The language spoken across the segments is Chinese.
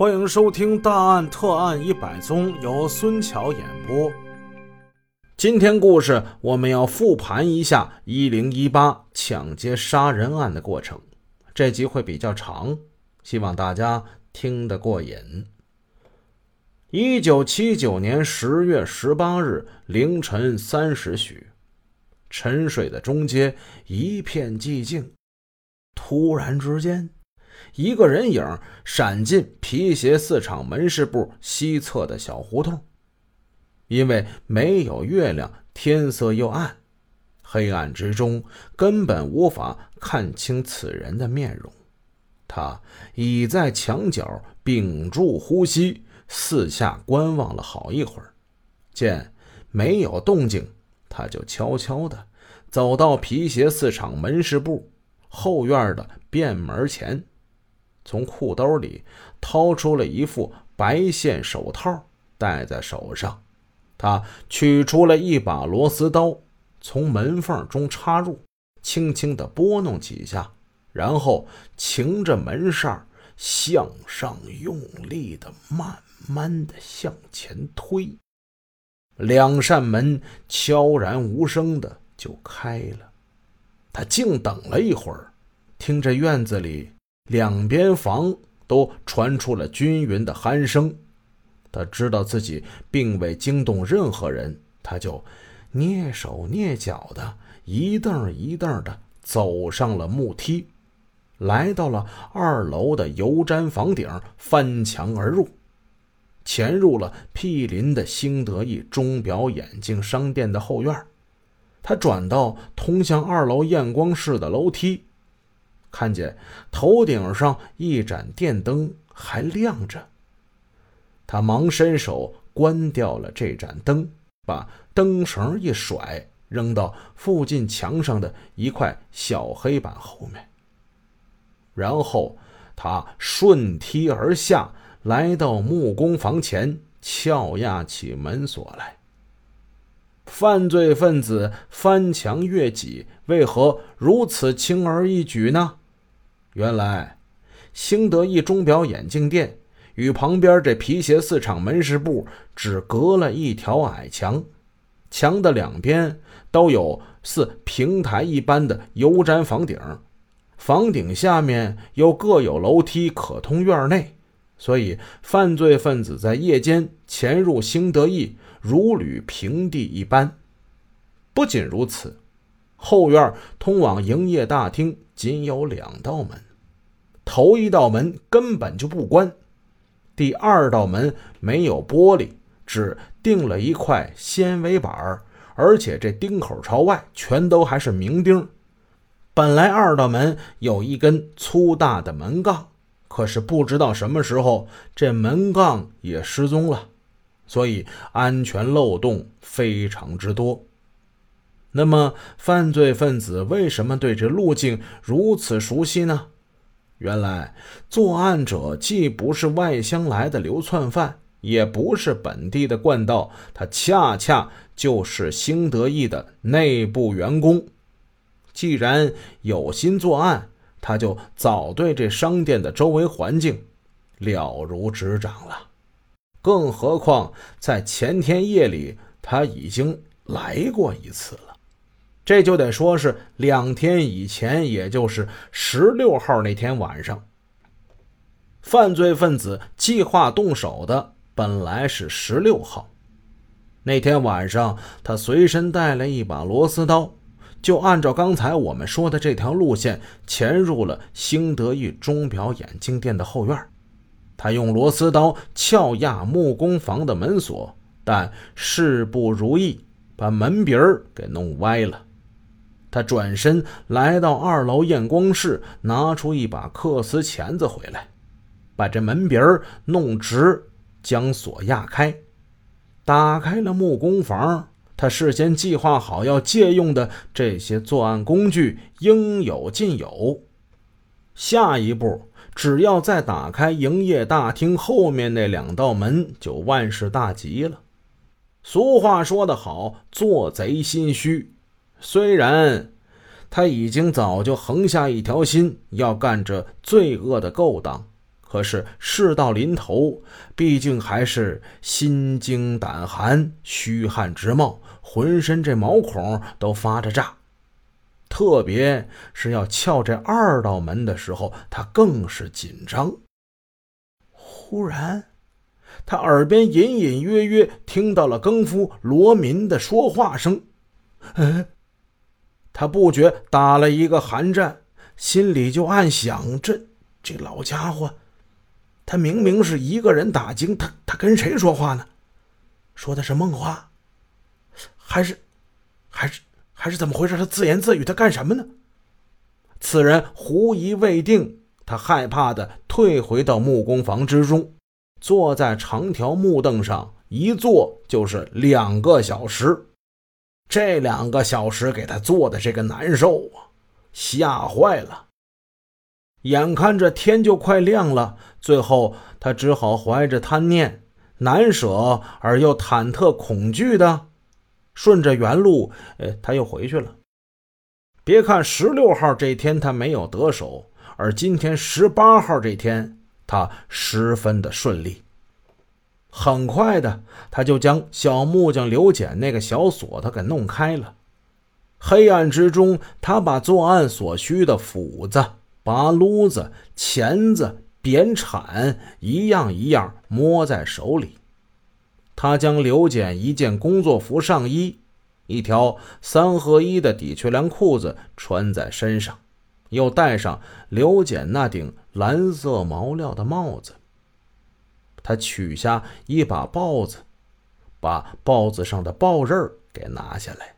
欢迎收听《大案特案一百宗》，由孙桥演播。今天故事我们要复盘一下一零一八抢劫杀人案的过程，这集会比较长，希望大家听得过瘾。一九七九年十月十八日凌晨三时许，沉睡的中街一片寂静，突然之间。一个人影闪进皮鞋四厂门市部西侧的小胡同，因为没有月亮，天色又暗，黑暗之中根本无法看清此人的面容。他倚在墙角，屏住呼吸，四下观望了好一会儿，见没有动静，他就悄悄地走到皮鞋四厂门市部后院的便门前。从裤兜里掏出了一副白线手套，戴在手上。他取出了一把螺丝刀，从门缝中插入，轻轻地拨弄几下，然后擎着门扇向上用力地、慢慢地向前推。两扇门悄然无声的就开了。他静等了一会儿，听着院子里。两边房都传出了均匀的鼾声，他知道自己并未惊动任何人，他就蹑手蹑脚的一蹬一蹬的走上了木梯，来到了二楼的油毡房顶，翻墙而入，潜入了毗邻的兴德意钟表眼镜商店的后院。他转到通向二楼验光室的楼梯。看见头顶上一盏电灯还亮着，他忙伸手关掉了这盏灯，把灯绳一甩，扔到附近墙上的一块小黑板后面。然后他顺梯而下，来到木工房前，撬压起门锁来。犯罪分子翻墙越脊，为何如此轻而易举呢？原来，兴德意钟表眼镜店与旁边这皮鞋四厂门市部只隔了一条矮墙，墙的两边都有似平台一般的油毡房顶，房顶下面又各有楼梯可通院内，所以犯罪分子在夜间潜入兴德意如履平地一般。不仅如此。后院通往营业大厅仅有两道门，头一道门根本就不关，第二道门没有玻璃，只钉了一块纤维板而且这钉口朝外，全都还是明钉。本来二道门有一根粗大的门杠，可是不知道什么时候这门杠也失踪了，所以安全漏洞非常之多。那么，犯罪分子为什么对这路径如此熟悉呢？原来，作案者既不是外乡来的流窜犯，也不是本地的惯盗，他恰恰就是兴德义的内部员工。既然有心作案，他就早对这商店的周围环境了如指掌了。更何况，在前天夜里，他已经来过一次了。这就得说是两天以前，也就是十六号那天晚上，犯罪分子计划动手的本来是十六号。那天晚上，他随身带了一把螺丝刀，就按照刚才我们说的这条路线潜入了兴德意钟表眼镜店的后院。他用螺丝刀撬压木工房的门锁，但事不如意，把门鼻儿给弄歪了。他转身来到二楼验光室，拿出一把刻丝钳子回来，把这门鼻儿弄直，将锁压开，打开了木工房。他事先计划好要借用的这些作案工具应有尽有。下一步，只要再打开营业大厅后面那两道门，就万事大吉了。俗话说得好，做贼心虚。虽然他已经早就横下一条心，要干这罪恶的勾当，可是事到临头，毕竟还是心惊胆寒、虚汗直冒，浑身这毛孔都发着炸。特别是要撬这二道门的时候，他更是紧张。忽然，他耳边隐隐约约听到了更夫罗民的说话声。哎，他不觉打了一个寒战，心里就暗想：这这老家伙，他明明是一个人打更，他他跟谁说话呢？说的是梦话，还是还是？还是怎么回事？他自言自语，他干什么呢？此人狐疑未定，他害怕的退回到木工房之中，坐在长条木凳上，一坐就是两个小时。这两个小时给他做的这个难受啊，吓坏了。眼看着天就快亮了，最后他只好怀着贪念、难舍而又忐忑恐惧的。顺着原路，呃，他又回去了。别看十六号这天他没有得手，而今天十八号这天，他十分的顺利。很快的，他就将小木匠刘简那个小锁他给弄开了。黑暗之中，他把作案所需的斧子、拔撸子、钳子、扁铲一样一样摸在手里。他将刘简一件工作服上衣、一条三合一的底缺凉裤子穿在身上，又戴上刘简那顶蓝色毛料的帽子。他取下一把刨子，把刨子上的刨刃给拿下来，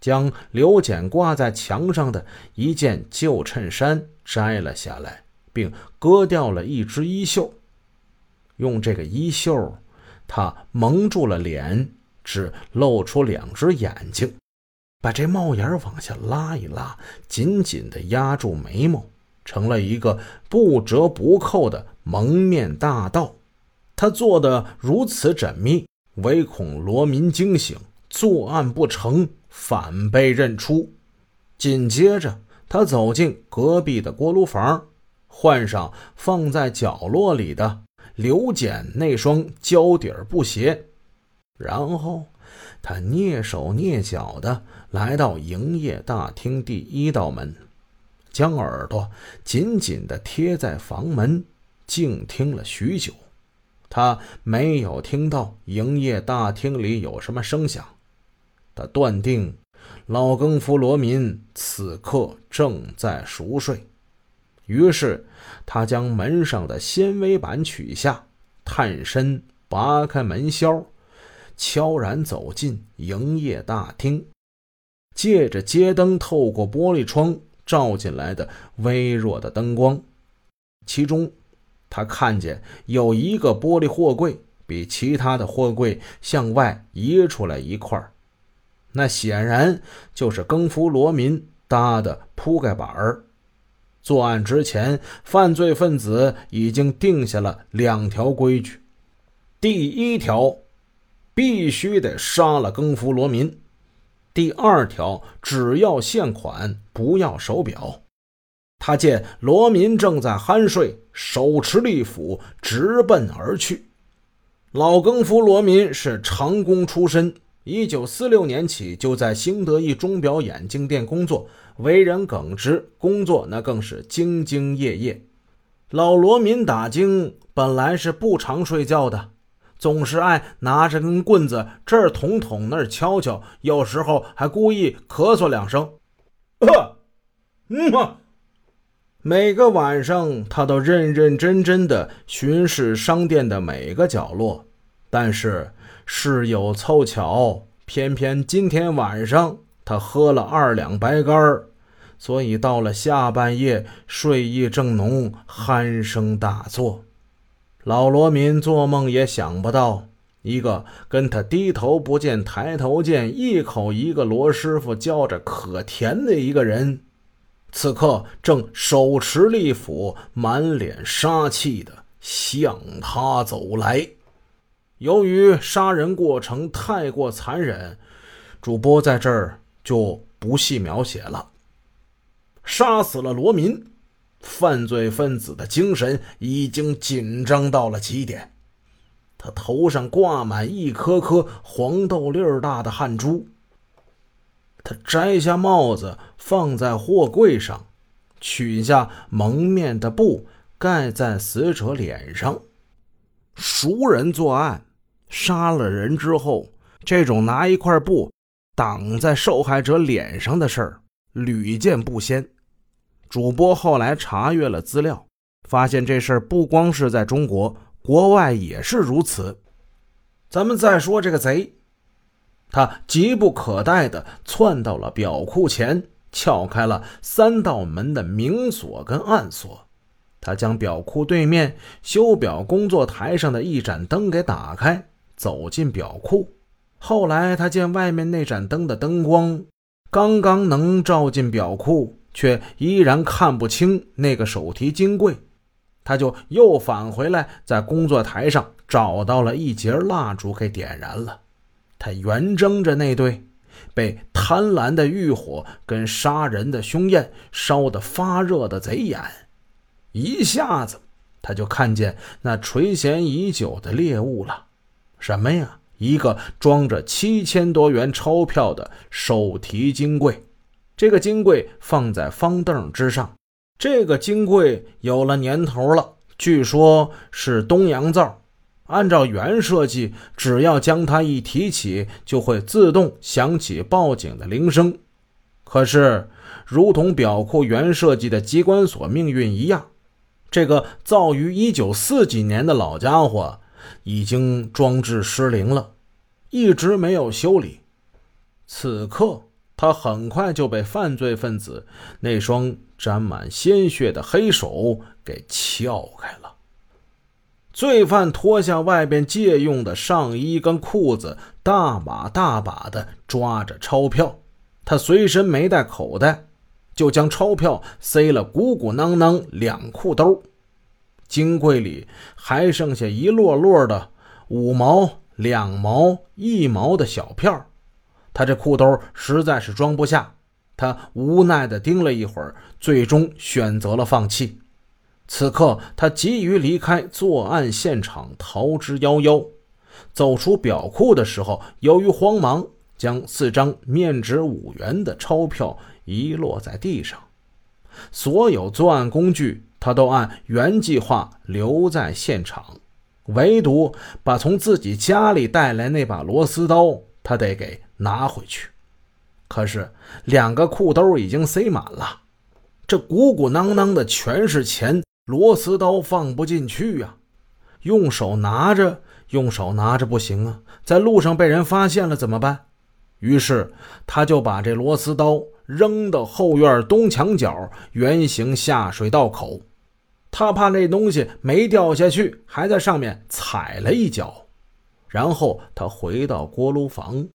将刘简挂在墙上的一件旧衬衫摘了下来，并割掉了一只衣袖，用这个衣袖。他蒙住了脸，只露出两只眼睛，把这帽檐往下拉一拉，紧紧地压住眉毛，成了一个不折不扣的蒙面大盗。他做的如此缜密，唯恐罗民惊醒，作案不成，反被认出。紧接着，他走进隔壁的锅炉房，换上放在角落里的。刘简那双胶底布鞋，然后他蹑手蹑脚的来到营业大厅第一道门，将耳朵紧紧的贴在房门，静听了许久。他没有听到营业大厅里有什么声响，他断定老更夫罗民此刻正在熟睡。于是，他将门上的纤维板取下，探身拔开门销，悄然走进营业大厅，借着街灯透过玻璃窗照进来的微弱的灯光，其中，他看见有一个玻璃货柜比其他的货柜向外移出来一块那显然就是更夫罗民搭的铺盖板儿。作案之前，犯罪分子已经定下了两条规矩：第一条，必须得杀了更夫罗民；第二条，只要现款，不要手表。他见罗民正在酣睡，手持利斧直奔而去。老更夫罗民是长工出身。一九四六年起就在兴德一钟表眼镜店工作，为人耿直，工作那更是兢兢业业。老罗民打更本来是不常睡觉的，总是爱拿着根棍子这儿捅捅那儿敲敲，有时候还故意咳嗽两声。呃，嗯嘛。每个晚上他都认认真真的巡视商店的每个角落，但是。事有凑巧，偏偏今天晚上他喝了二两白干所以到了下半夜，睡意正浓，鼾声大作。老罗民做梦也想不到，一个跟他低头不见抬头见，一口一个罗师傅叫着可甜的一个人，此刻正手持利斧，满脸杀气的向他走来。由于杀人过程太过残忍，主播在这儿就不细描写了。杀死了罗民，犯罪分子的精神已经紧张到了极点，他头上挂满一颗颗黄豆粒儿大的汗珠。他摘下帽子放在货柜上，取下蒙面的布盖在死者脸上。熟人作案，杀了人之后，这种拿一块布挡在受害者脸上的事儿屡见不鲜。主播后来查阅了资料，发现这事儿不光是在中国，国外也是如此。咱们再说这个贼，他急不可待地窜到了表库前，撬开了三道门的明锁跟暗锁。他将表库对面修表工作台上的一盏灯给打开，走进表库。后来他见外面那盏灯的灯光刚刚能照进表库。却依然看不清那个手提金柜，他就又返回来，在工作台上找到了一截蜡烛，给点燃了。他圆睁着那对被贪婪的欲火跟杀人的凶焰烧得发热的贼眼，一下子他就看见那垂涎已久的猎物了。什么呀？一个装着七千多元钞票的手提金柜。这个金柜放在方凳之上，这个金柜有了年头了，据说是东洋造。按照原设计，只要将它一提起，就会自动响起报警的铃声。可是，如同表库原设计的机关锁命运一样，这个造于一九四几年的老家伙已经装置失灵了，一直没有修理。此刻。他很快就被犯罪分子那双沾满鲜血的黑手给撬开了。罪犯脱下外边借用的上衣跟裤子，大把大把的抓着钞票。他随身没带口袋，就将钞票塞了鼓鼓囊囊两裤兜。金柜里还剩下一摞摞的五毛、两毛、一毛的小票。他这裤兜实在是装不下，他无奈地盯了一会儿，最终选择了放弃。此刻，他急于离开作案现场，逃之夭夭。走出表库的时候，由于慌忙，将四张面值五元的钞票遗落在地上。所有作案工具，他都按原计划留在现场，唯独把从自己家里带来那把螺丝刀，他得给。拿回去，可是两个裤兜已经塞满了，这鼓鼓囊囊的全是钱，螺丝刀放不进去呀。用手拿着，用手拿着不行啊，在路上被人发现了怎么办？于是他就把这螺丝刀扔到后院东墙角圆形下水道口，他怕那东西没掉下去，还在上面踩了一脚。然后他回到锅炉房。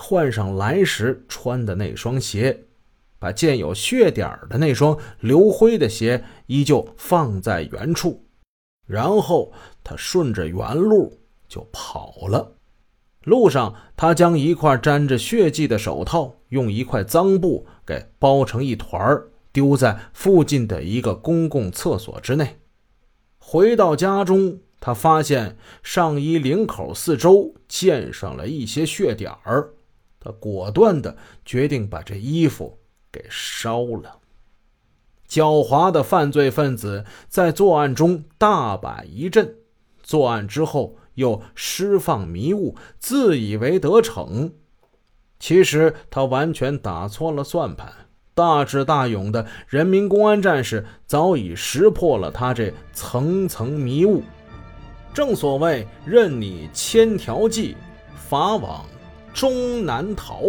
换上来时穿的那双鞋，把见有血点的那双刘辉的鞋依旧放在原处，然后他顺着原路就跑了。路上，他将一块沾着血迹的手套用一块脏布给包成一团丢在附近的一个公共厕所之内。回到家中，他发现上衣领口四周溅上了一些血点儿。他果断地决定把这衣服给烧了。狡猾的犯罪分子在作案中大摆一阵，作案之后又释放迷雾，自以为得逞。其实他完全打错了算盘。大智大勇的人民公安战士早已识破了他这层层迷雾。正所谓，任你千条计，法网。终难逃。